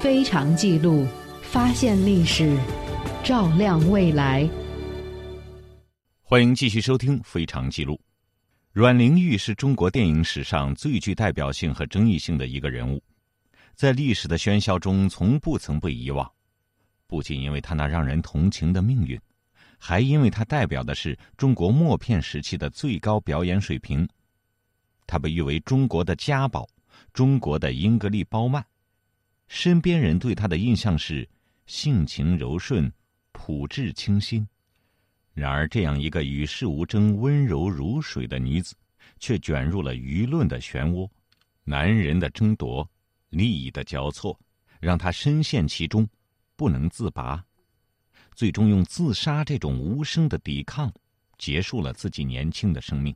非常记录，发现历史，照亮未来。欢迎继续收听《非常记录》。阮玲玉是中国电影史上最具代表性和争议性的一个人物，在历史的喧嚣中从不曾被遗忘。不仅因为她那让人同情的命运，还因为她代表的是中国默片时期的最高表演水平。她被誉为中国的家宝，中国的英格丽·褒曼。身边人对她的印象是性情柔顺、朴质清新。然而，这样一个与世无争、温柔如水的女子，却卷入了舆论的漩涡，男人的争夺，利益的交错，让她深陷其中，不能自拔。最终，用自杀这种无声的抵抗，结束了自己年轻的生命。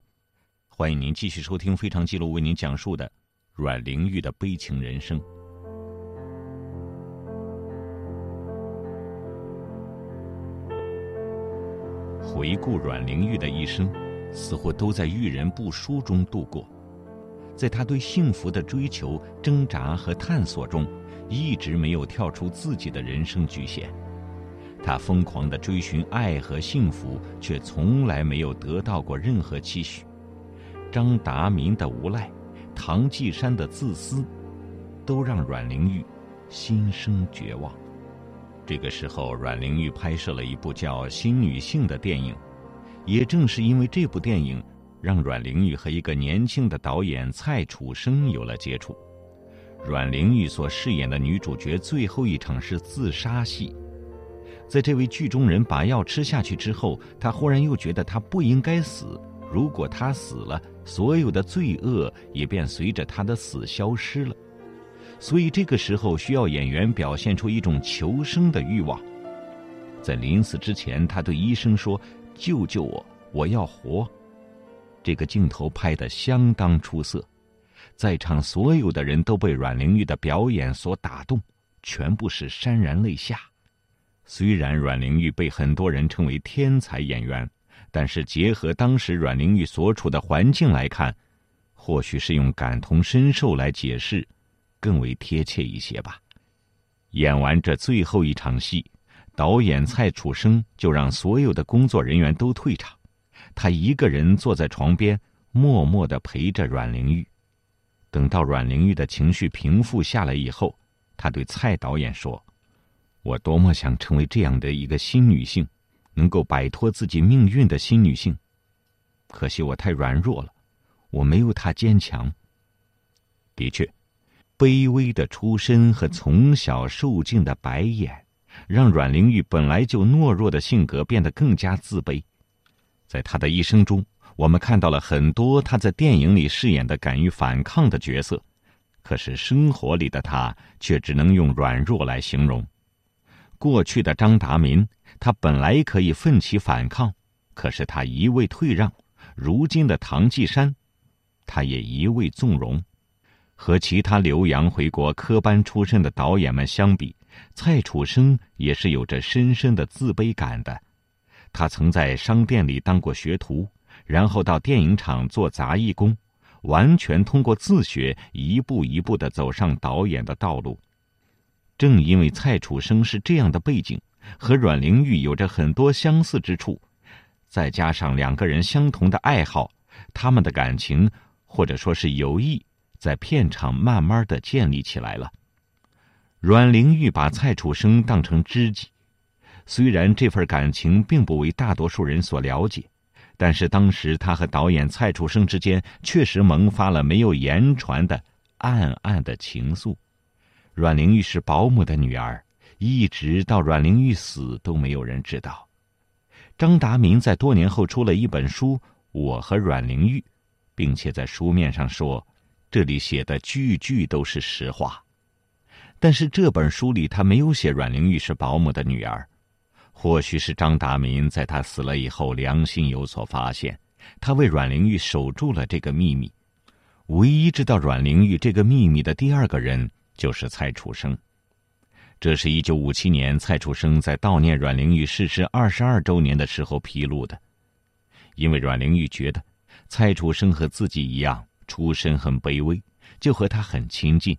欢迎您继续收听《非常记录》为您讲述的阮玲玉的悲情人生。回顾阮玲玉的一生，似乎都在遇人不淑中度过。在她对幸福的追求、挣扎和探索中，一直没有跳出自己的人生局限。她疯狂的追寻爱和幸福，却从来没有得到过任何期许。张达民的无赖，唐季山的自私，都让阮玲玉心生绝望。这个时候，阮玲玉拍摄了一部叫《新女性》的电影，也正是因为这部电影，让阮玲玉和一个年轻的导演蔡楚生有了接触。阮玲玉所饰演的女主角最后一场是自杀戏，在这位剧中人把药吃下去之后，她忽然又觉得她不应该死。如果她死了，所有的罪恶也便随着她的死消失了。所以这个时候需要演员表现出一种求生的欲望。在临死之前，他对医生说：“救救我，我要活。”这个镜头拍得相当出色，在场所有的人都被阮玲玉的表演所打动，全部是潸然泪下。虽然阮玲玉被很多人称为天才演员，但是结合当时阮玲玉所处的环境来看，或许是用感同身受来解释。更为贴切一些吧。演完这最后一场戏，导演蔡楚生就让所有的工作人员都退场，他一个人坐在床边，默默的陪着阮玲玉。等到阮玲玉的情绪平复下来以后，他对蔡导演说：“我多么想成为这样的一个新女性，能够摆脱自己命运的新女性。可惜我太软弱了，我没有她坚强。”的确。卑微的出身和从小受尽的白眼，让阮玲玉本来就懦弱的性格变得更加自卑。在她的一生中，我们看到了很多她在电影里饰演的敢于反抗的角色，可是生活里的她却只能用软弱来形容。过去的张达民，他本来可以奋起反抗，可是他一味退让；如今的唐季山，他也一味纵容。和其他留洋回国科班出身的导演们相比，蔡楚生也是有着深深的自卑感的。他曾在商店里当过学徒，然后到电影厂做杂役工，完全通过自学，一步一步的走上导演的道路。正因为蔡楚生是这样的背景，和阮玲玉有着很多相似之处，再加上两个人相同的爱好，他们的感情或者说是友谊。在片场慢慢的建立起来了。阮玲玉把蔡楚生当成知己，虽然这份感情并不为大多数人所了解，但是当时他和导演蔡楚生之间确实萌发了没有言传的暗暗的情愫。阮玲玉是保姆的女儿，一直到阮玲玉死都没有人知道。张达明在多年后出了一本书《我和阮玲玉》，并且在书面上说。这里写的句句都是实话，但是这本书里他没有写阮玲玉是保姆的女儿。或许是张达民在他死了以后良心有所发现，他为阮玲玉守住了这个秘密。唯一知道阮玲玉这个秘密的第二个人就是蔡楚生。这是一九五七年蔡楚生在悼念阮玲玉逝世二十二周年的时候披露的，因为阮玲玉觉得蔡楚生和自己一样。出身很卑微，就和他很亲近，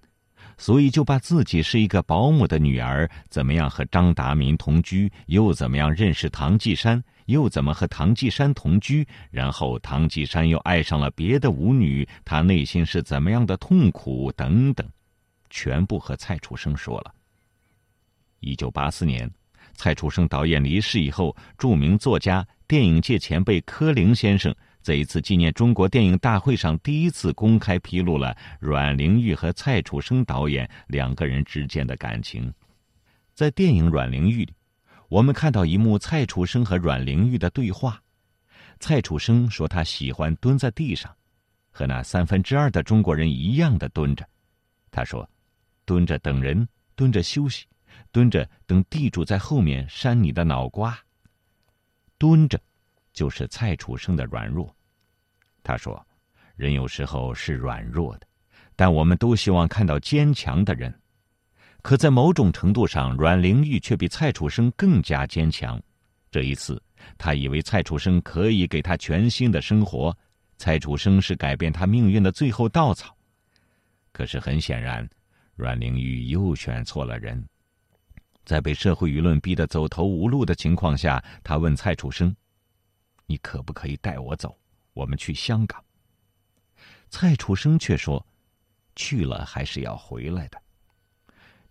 所以就把自己是一个保姆的女儿，怎么样和张达民同居，又怎么样认识唐季山，又怎么和唐季山同居，然后唐季山又爱上了别的舞女，他内心是怎么样的痛苦等等，全部和蔡楚生说了。一九八四年，蔡楚生导演离世以后，著名作家、电影界前辈柯林先生。在一次纪念中国电影大会上，第一次公开披露了阮玲玉和蔡楚生导演两个人之间的感情。在电影《阮玲玉》里，我们看到一幕蔡楚生和阮玲玉的对话。蔡楚生说他喜欢蹲在地上，和那三分之二的中国人一样的蹲着。他说：“蹲着等人，蹲着休息，蹲着等地主在后面扇你的脑瓜。蹲着，就是蔡楚生的软弱。”他说：“人有时候是软弱的，但我们都希望看到坚强的人。可在某种程度上，阮玲玉却比蔡楚生更加坚强。这一次，他以为蔡楚生可以给他全新的生活，蔡楚生是改变他命运的最后稻草。可是很显然，阮玲玉又选错了人。在被社会舆论逼得走投无路的情况下，他问蔡楚生：‘你可不可以带我走？’”我们去香港。蔡楚生却说：“去了还是要回来的。”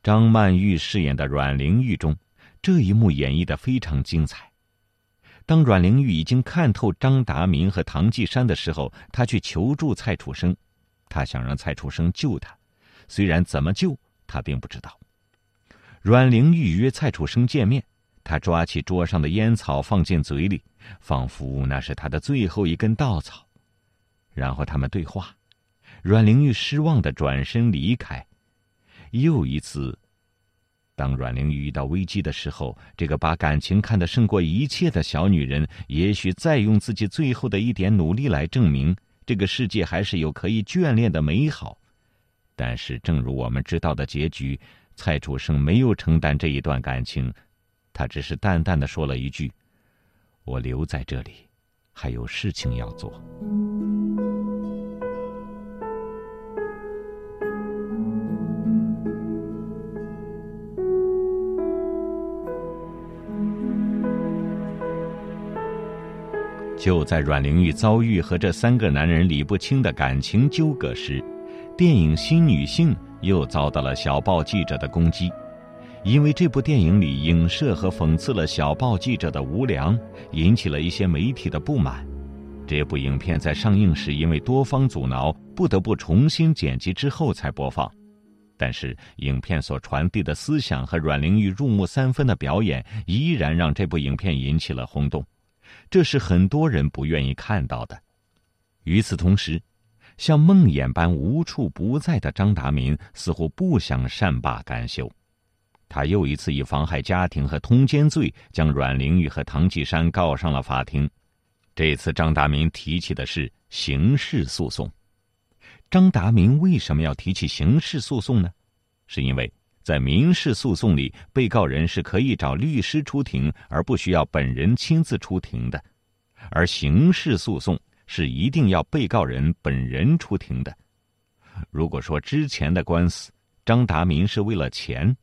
张曼玉饰演的阮玲玉中，这一幕演绎的非常精彩。当阮玲玉已经看透张达民和唐季山的时候，她去求助蔡楚生，她想让蔡楚生救她，虽然怎么救她并不知道。阮玲玉约蔡楚生见面。他抓起桌上的烟草放进嘴里，仿佛那是他的最后一根稻草。然后他们对话，阮玲玉失望的转身离开。又一次，当阮玲玉遇到危机的时候，这个把感情看得胜过一切的小女人，也许再用自己最后的一点努力来证明这个世界还是有可以眷恋的美好。但是，正如我们知道的结局，蔡楚生没有承担这一段感情。他只是淡淡的说了一句：“我留在这里，还有事情要做。”就在阮玲玉遭遇和这三个男人理不清的感情纠葛时，电影《新女性》又遭到了小报记者的攻击。因为这部电影里影射和讽刺了小报记者的无良，引起了一些媒体的不满。这部影片在上映时因为多方阻挠，不得不重新剪辑之后才播放。但是，影片所传递的思想和阮玲玉入木三分的表演，依然让这部影片引起了轰动。这是很多人不愿意看到的。与此同时，像梦魇般无处不在的张达民似乎不想善罢甘休。他又一次以妨害家庭和通奸罪将阮玲玉和唐季山告上了法庭。这次张达明提起的是刑事诉讼。张达明为什么要提起刑事诉讼呢？是因为在民事诉讼里，被告人是可以找律师出庭，而不需要本人亲自出庭的；而刑事诉讼是一定要被告人本人出庭的。如果说之前的官司，张达明是为了钱。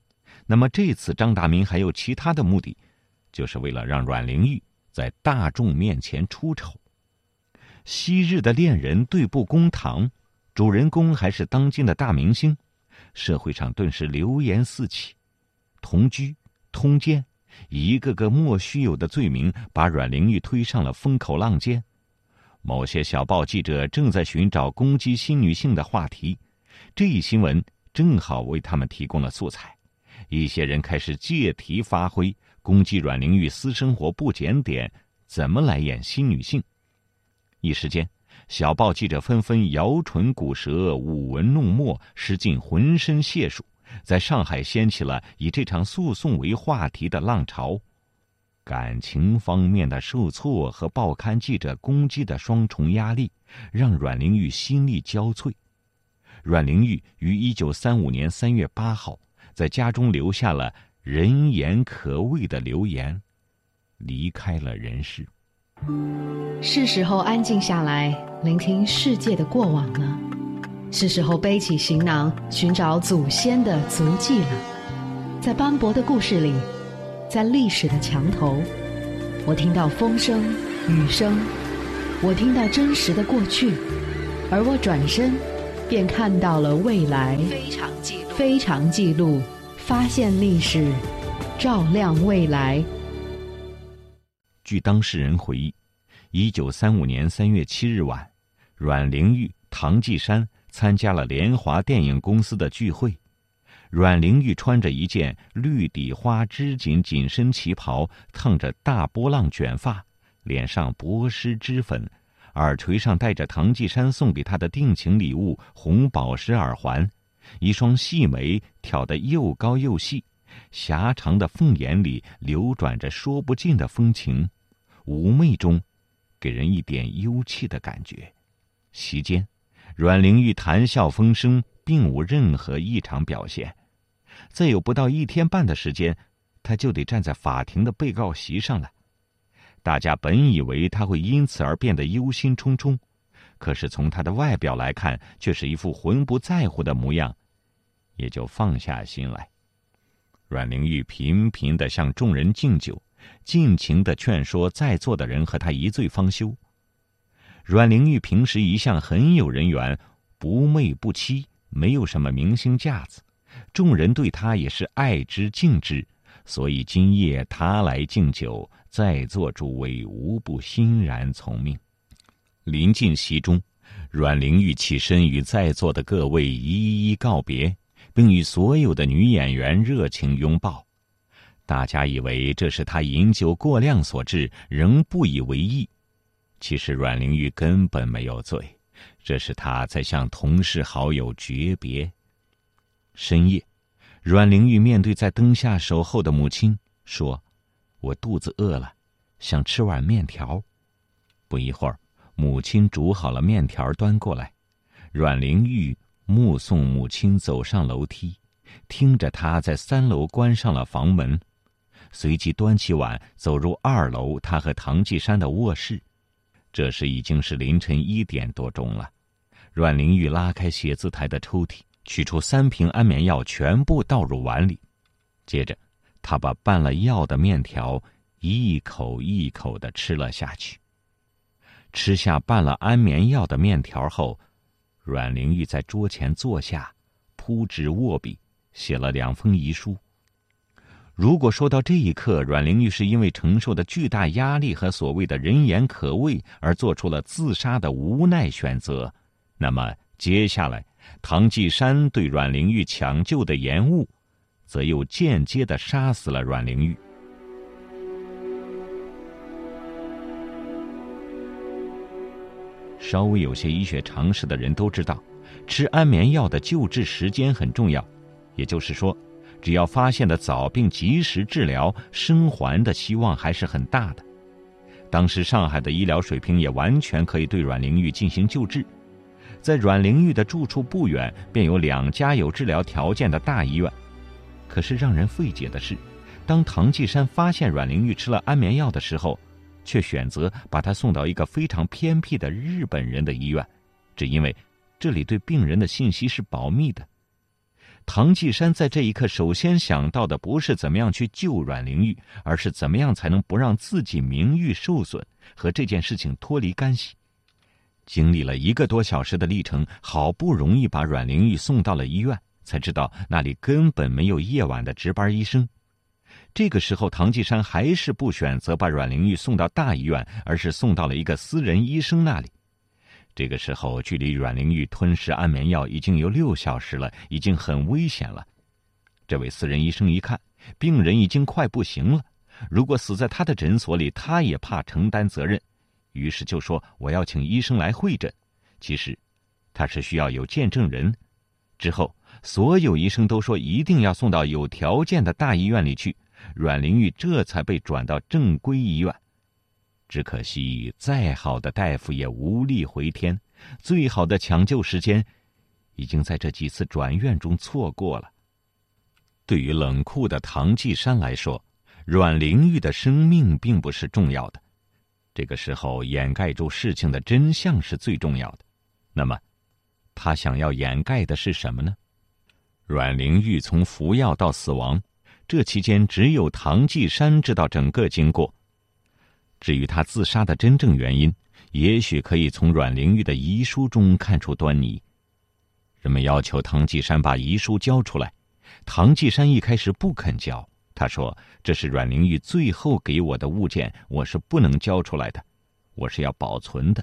那么这次张达民还有其他的目的，就是为了让阮玲玉在大众面前出丑。昔日的恋人对簿公堂，主人公还是当今的大明星，社会上顿时流言四起，同居、通奸，一个个莫须有的罪名，把阮玲玉推上了风口浪尖。某些小报记者正在寻找攻击新女性的话题，这一新闻正好为他们提供了素材。一些人开始借题发挥，攻击阮玲玉私生活不检点，怎么来演新女性？一时间，小报记者纷纷摇唇鼓舌、舞文弄墨，使尽浑身解数，在上海掀起了以这场诉讼为话题的浪潮。感情方面的受挫和报刊记者攻击的双重压力，让阮玲玉心力交瘁。阮玲玉于一九三五年三月八号。在家中留下了人言可畏的留言，离开了人世。是时候安静下来，聆听世界的过往了。是时候背起行囊，寻找祖先的足迹了。在斑驳的故事里，在历史的墙头，我听到风声、雨声，我听到真实的过去，而我转身，便看到了未来。非常记录，非常记录，发现历史，照亮未来。据当事人回忆，一九三五年三月七日晚，阮玲玉、唐季山参加了联华电影公司的聚会。阮玲玉穿着一件绿底花织锦紧身旗袍，烫着大波浪卷发，脸上薄施脂粉，耳垂上戴着唐季山送给她的定情礼物红宝石耳环，一双细眉挑得又高又细，狭长的凤眼里流转着说不尽的风情，妩媚中，给人一点幽气的感觉。席间，阮玲玉谈笑风生，并无任何异常表现。再有不到一天半的时间，他就得站在法庭的被告席上了。大家本以为他会因此而变得忧心忡忡，可是从他的外表来看，却是一副浑不在乎的模样，也就放下心来。阮玲玉频频的向众人敬酒，尽情的劝说在座的人和他一醉方休。阮玲玉平时一向很有人缘，不媚不欺，没有什么明星架子。众人对他也是爱之敬之，所以今夜他来敬酒，在座诸位无不欣然从命。临近席中，阮玲玉起身与在座的各位一一告别，并与所有的女演员热情拥抱。大家以为这是他饮酒过量所致，仍不以为意。其实阮玲玉根本没有醉，这是他在向同事好友诀别。深夜，阮玲玉面对在灯下守候的母亲，说：“我肚子饿了，想吃碗面条。”不一会儿，母亲煮好了面条端过来。阮玲玉目送母亲走上楼梯，听着她在三楼关上了房门，随即端起碗走入二楼，她和唐季山的卧室。这时已经是凌晨一点多钟了。阮玲玉拉开写字台的抽屉。取出三瓶安眠药，全部倒入碗里。接着，他把拌了药的面条一口一口的吃了下去。吃下拌了安眠药的面条后，阮玲玉在桌前坐下，铺纸握笔，写了两封遗书。如果说到这一刻，阮玲玉是因为承受的巨大压力和所谓的人言可畏而做出了自杀的无奈选择，那么接下来。唐季山对阮玲玉抢救的延误，则又间接的杀死了阮玲玉。稍微有些医学常识的人都知道，吃安眠药的救治时间很重要，也就是说，只要发现的早并及时治疗，生还的希望还是很大的。当时上海的医疗水平也完全可以对阮玲玉进行救治。在阮玲玉的住处不远，便有两家有治疗条件的大医院。可是让人费解的是，当唐继山发现阮玲玉吃了安眠药的时候，却选择把她送到一个非常偏僻的日本人的医院，只因为这里对病人的信息是保密的。唐继山在这一刻首先想到的不是怎么样去救阮玲玉，而是怎么样才能不让自己名誉受损，和这件事情脱离干系。经历了一个多小时的历程，好不容易把阮玲玉送到了医院，才知道那里根本没有夜晚的值班医生。这个时候，唐季山还是不选择把阮玲玉送到大医院，而是送到了一个私人医生那里。这个时候，距离阮玲玉吞食安眠药已经有六小时了，已经很危险了。这位私人医生一看，病人已经快不行了，如果死在他的诊所里，他也怕承担责任。于是就说：“我要请医生来会诊。”其实，他是需要有见证人。之后，所有医生都说一定要送到有条件的大医院里去。阮玲玉这才被转到正规医院。只可惜，再好的大夫也无力回天。最好的抢救时间，已经在这几次转院中错过了。对于冷酷的唐继山来说，阮玲玉的生命并不是重要的。这个时候，掩盖住事情的真相是最重要的。那么，他想要掩盖的是什么呢？阮玲玉从服药到死亡，这期间只有唐继山知道整个经过。至于他自杀的真正原因，也许可以从阮玲玉的遗书中看出端倪。人们要求唐继山把遗书交出来，唐继山一开始不肯交，他说：“这是阮玲玉最后给我的物件，我是不能交出来的，我是要保存的。”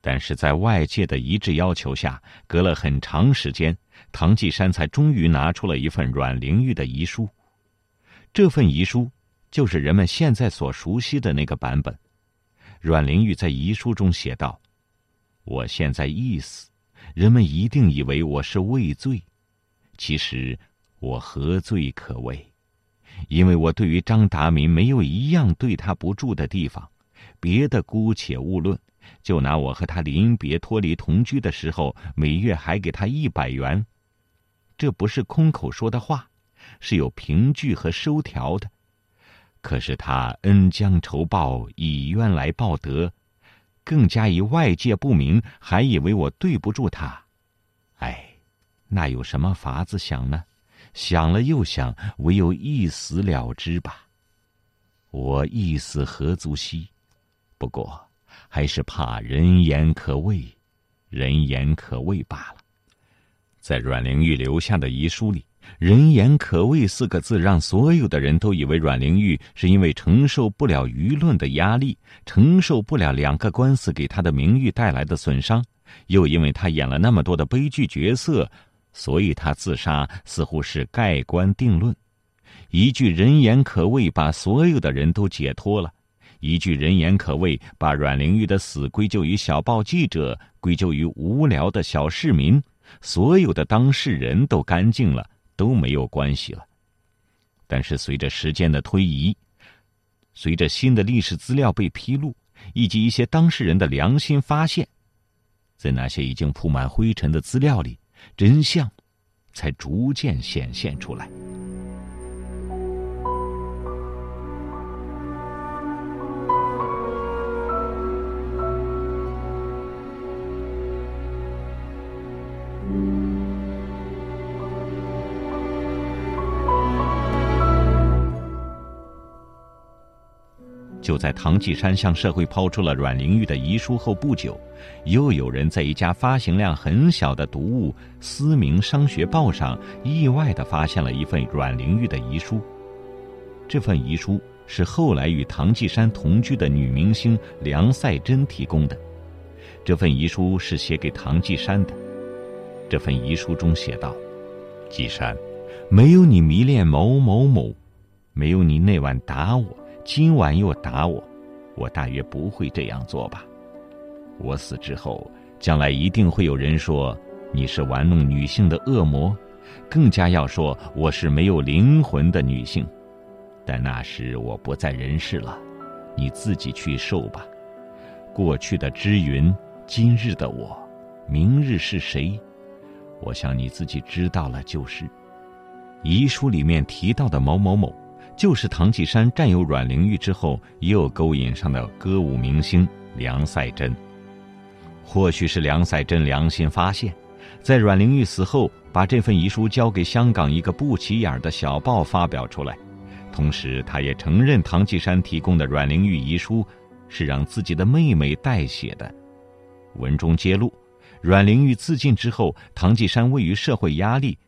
但是在外界的一致要求下，隔了很长时间，唐继山才终于拿出了一份阮玲玉的遗书。这份遗书就是人们现在所熟悉的那个版本。阮玲玉在遗书中写道：“我现在一死，人们一定以为我是畏罪，其实我何罪可畏？因为我对于张达民没有一样对他不住的地方，别的姑且勿论。”就拿我和他临别脱离同居的时候，每月还给他一百元，这不是空口说的话，是有凭据和收条的。可是他恩将仇报，以冤来报德，更加以外界不明，还以为我对不住他。哎，那有什么法子想呢？想了又想，唯有一死了之吧。我一死何足惜？不过。还是怕人言可畏，人言可畏罢了。在阮玲玉留下的遗书里，“人言可畏”四个字让所有的人都以为阮玲玉是因为承受不了舆论的压力，承受不了两个官司给她的名誉带来的损伤，又因为她演了那么多的悲剧角色，所以她自杀似乎是盖棺定论。一句“人言可畏”把所有的人都解脱了。一句人言可畏，把阮玲玉的死归咎于小报记者，归咎于无聊的小市民，所有的当事人都干净了，都没有关系了。但是随着时间的推移，随着新的历史资料被披露，以及一些当事人的良心发现，在那些已经铺满灰尘的资料里，真相才逐渐显现出来。就在唐继山向社会抛出了阮玲玉的遗书后不久，又有人在一家发行量很小的读物《思明商学报》上意外的发现了一份阮玲玉的遗书。这份遗书是后来与唐继山同居的女明星梁赛珍提供的。这份遗书是写给唐继山的。这份遗书中写道：“继山，没有你迷恋某某某，没有你那晚打我。”今晚又打我，我大约不会这样做吧。我死之后，将来一定会有人说你是玩弄女性的恶魔，更加要说我是没有灵魂的女性。但那时我不在人世了，你自己去受吧。过去的知云，今日的我，明日是谁？我想你自己知道了就是。遗书里面提到的某某某。就是唐继山占有阮玲玉之后，又勾引上的歌舞明星梁赛珍。或许是梁赛珍良心发现，在阮玲玉死后，把这份遗书交给香港一个不起眼的小报发表出来。同时，他也承认唐继山提供的阮玲玉遗书是让自己的妹妹代写的。文中揭露，阮玲玉自尽之后，唐继山位于社会压力。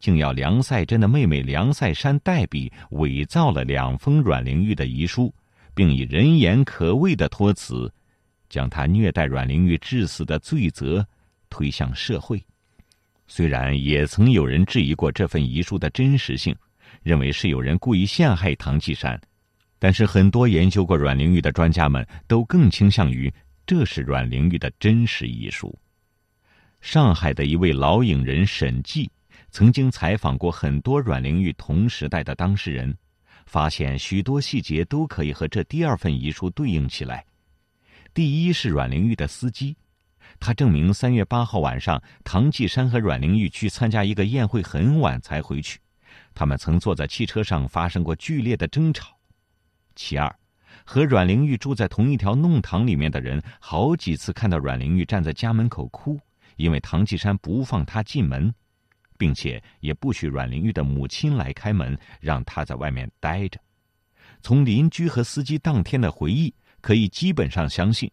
竟要梁赛珍的妹妹梁赛山代笔伪造了两封阮玲玉的遗书，并以人言可畏的托词，将她虐待阮玲玉致死的罪责推向社会。虽然也曾有人质疑过这份遗书的真实性，认为是有人故意陷害唐继山，但是很多研究过阮玲玉的专家们都更倾向于这是阮玲玉的真实遗书。上海的一位老影人沈记。曾经采访过很多阮玲玉同时代的当事人，发现许多细节都可以和这第二份遗书对应起来。第一是阮玲玉的司机，他证明三月八号晚上，唐继山和阮玲玉去参加一个宴会，很晚才回去。他们曾坐在汽车上发生过剧烈的争吵。其二，和阮玲玉住在同一条弄堂里面的人，好几次看到阮玲玉站在家门口哭。因为唐季山不放她进门，并且也不许阮玲玉的母亲来开门，让她在外面待着。从邻居和司机当天的回忆，可以基本上相信，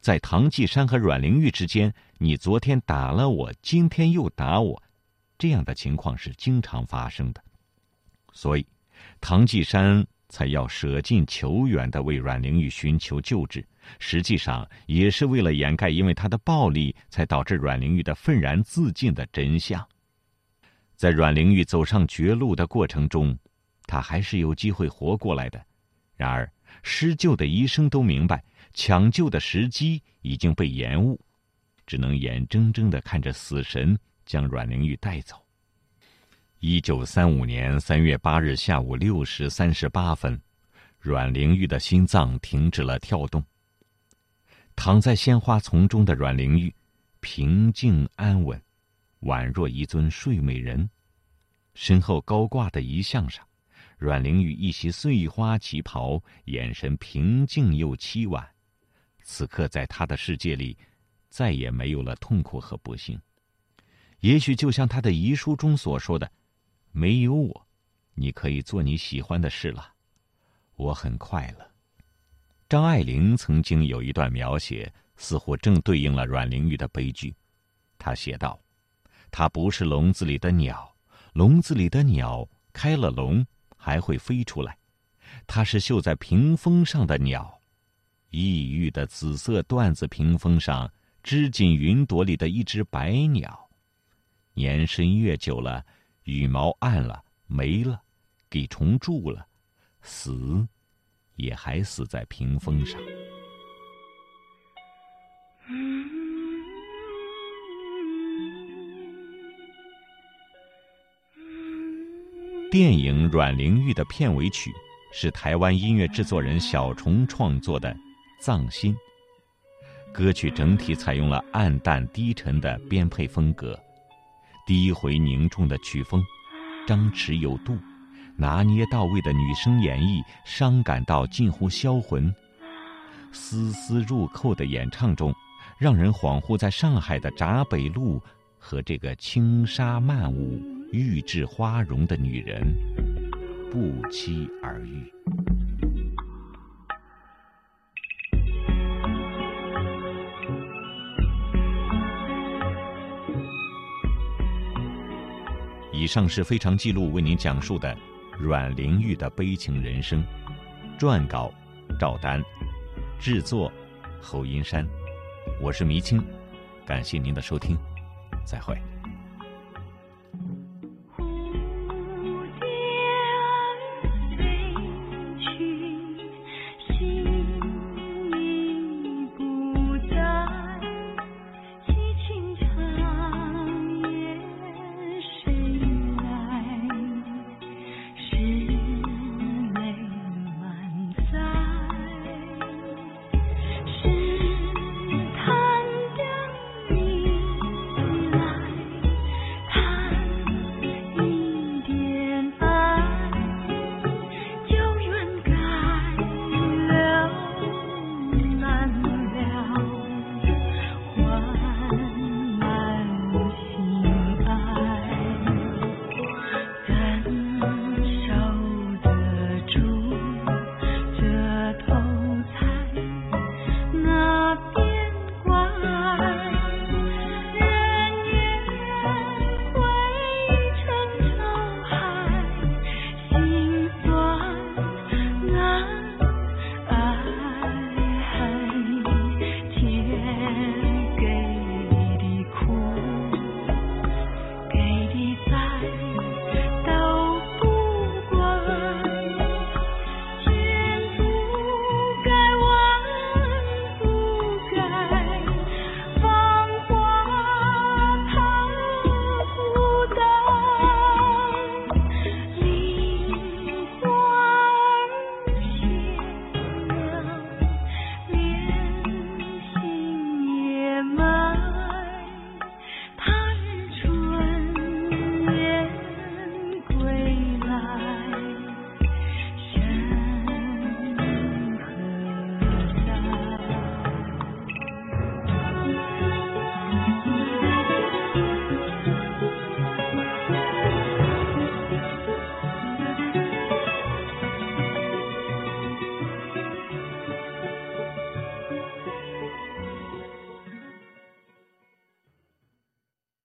在唐季山和阮玲玉之间，你昨天打了我，今天又打我，这样的情况是经常发生的。所以，唐季山才要舍近求远的为阮玲玉寻求救治，实际上也是为了掩盖因为他的暴力才导致阮玲玉的愤然自尽的真相。在阮玲玉走上绝路的过程中。他还是有机会活过来的，然而施救的医生都明白，抢救的时机已经被延误，只能眼睁睁的看着死神将阮玲玉带走。一九三五年三月八日下午六时三十八分，阮玲玉的心脏停止了跳动。躺在鲜花丛中的阮玲玉，平静安稳，宛若一尊睡美人，身后高挂的遗像上。阮玲玉一袭碎花旗袍，眼神平静又凄婉。此刻，在她的世界里，再也没有了痛苦和不幸。也许就像她的遗书中所说的：“没有我，你可以做你喜欢的事了。我很快乐。”张爱玲曾经有一段描写，似乎正对应了阮玲玉的悲剧。她写道：“它不是笼子里的鸟，笼子里的鸟开了笼。”还会飞出来，它是绣在屏风上的鸟，异域的紫色缎子屏风上，织锦云朵里的一只白鸟，年深月久了，羽毛暗了没了，给虫蛀了，死，也还死在屏风上。电影《阮玲玉》的片尾曲是台湾音乐制作人小虫创作的《藏心》。歌曲整体采用了暗淡低沉的编配风格，低回凝重的曲风，张弛有度，拿捏到位的女声演绎，伤感到近乎销魂，丝丝入扣的演唱中，让人恍惚在上海的闸北路和这个轻纱曼舞。玉质花容的女人，不期而遇。以上是非常记录为您讲述的阮玲玉的悲情人生。撰稿：赵丹，制作：侯银山。我是迷青，感谢您的收听，再会。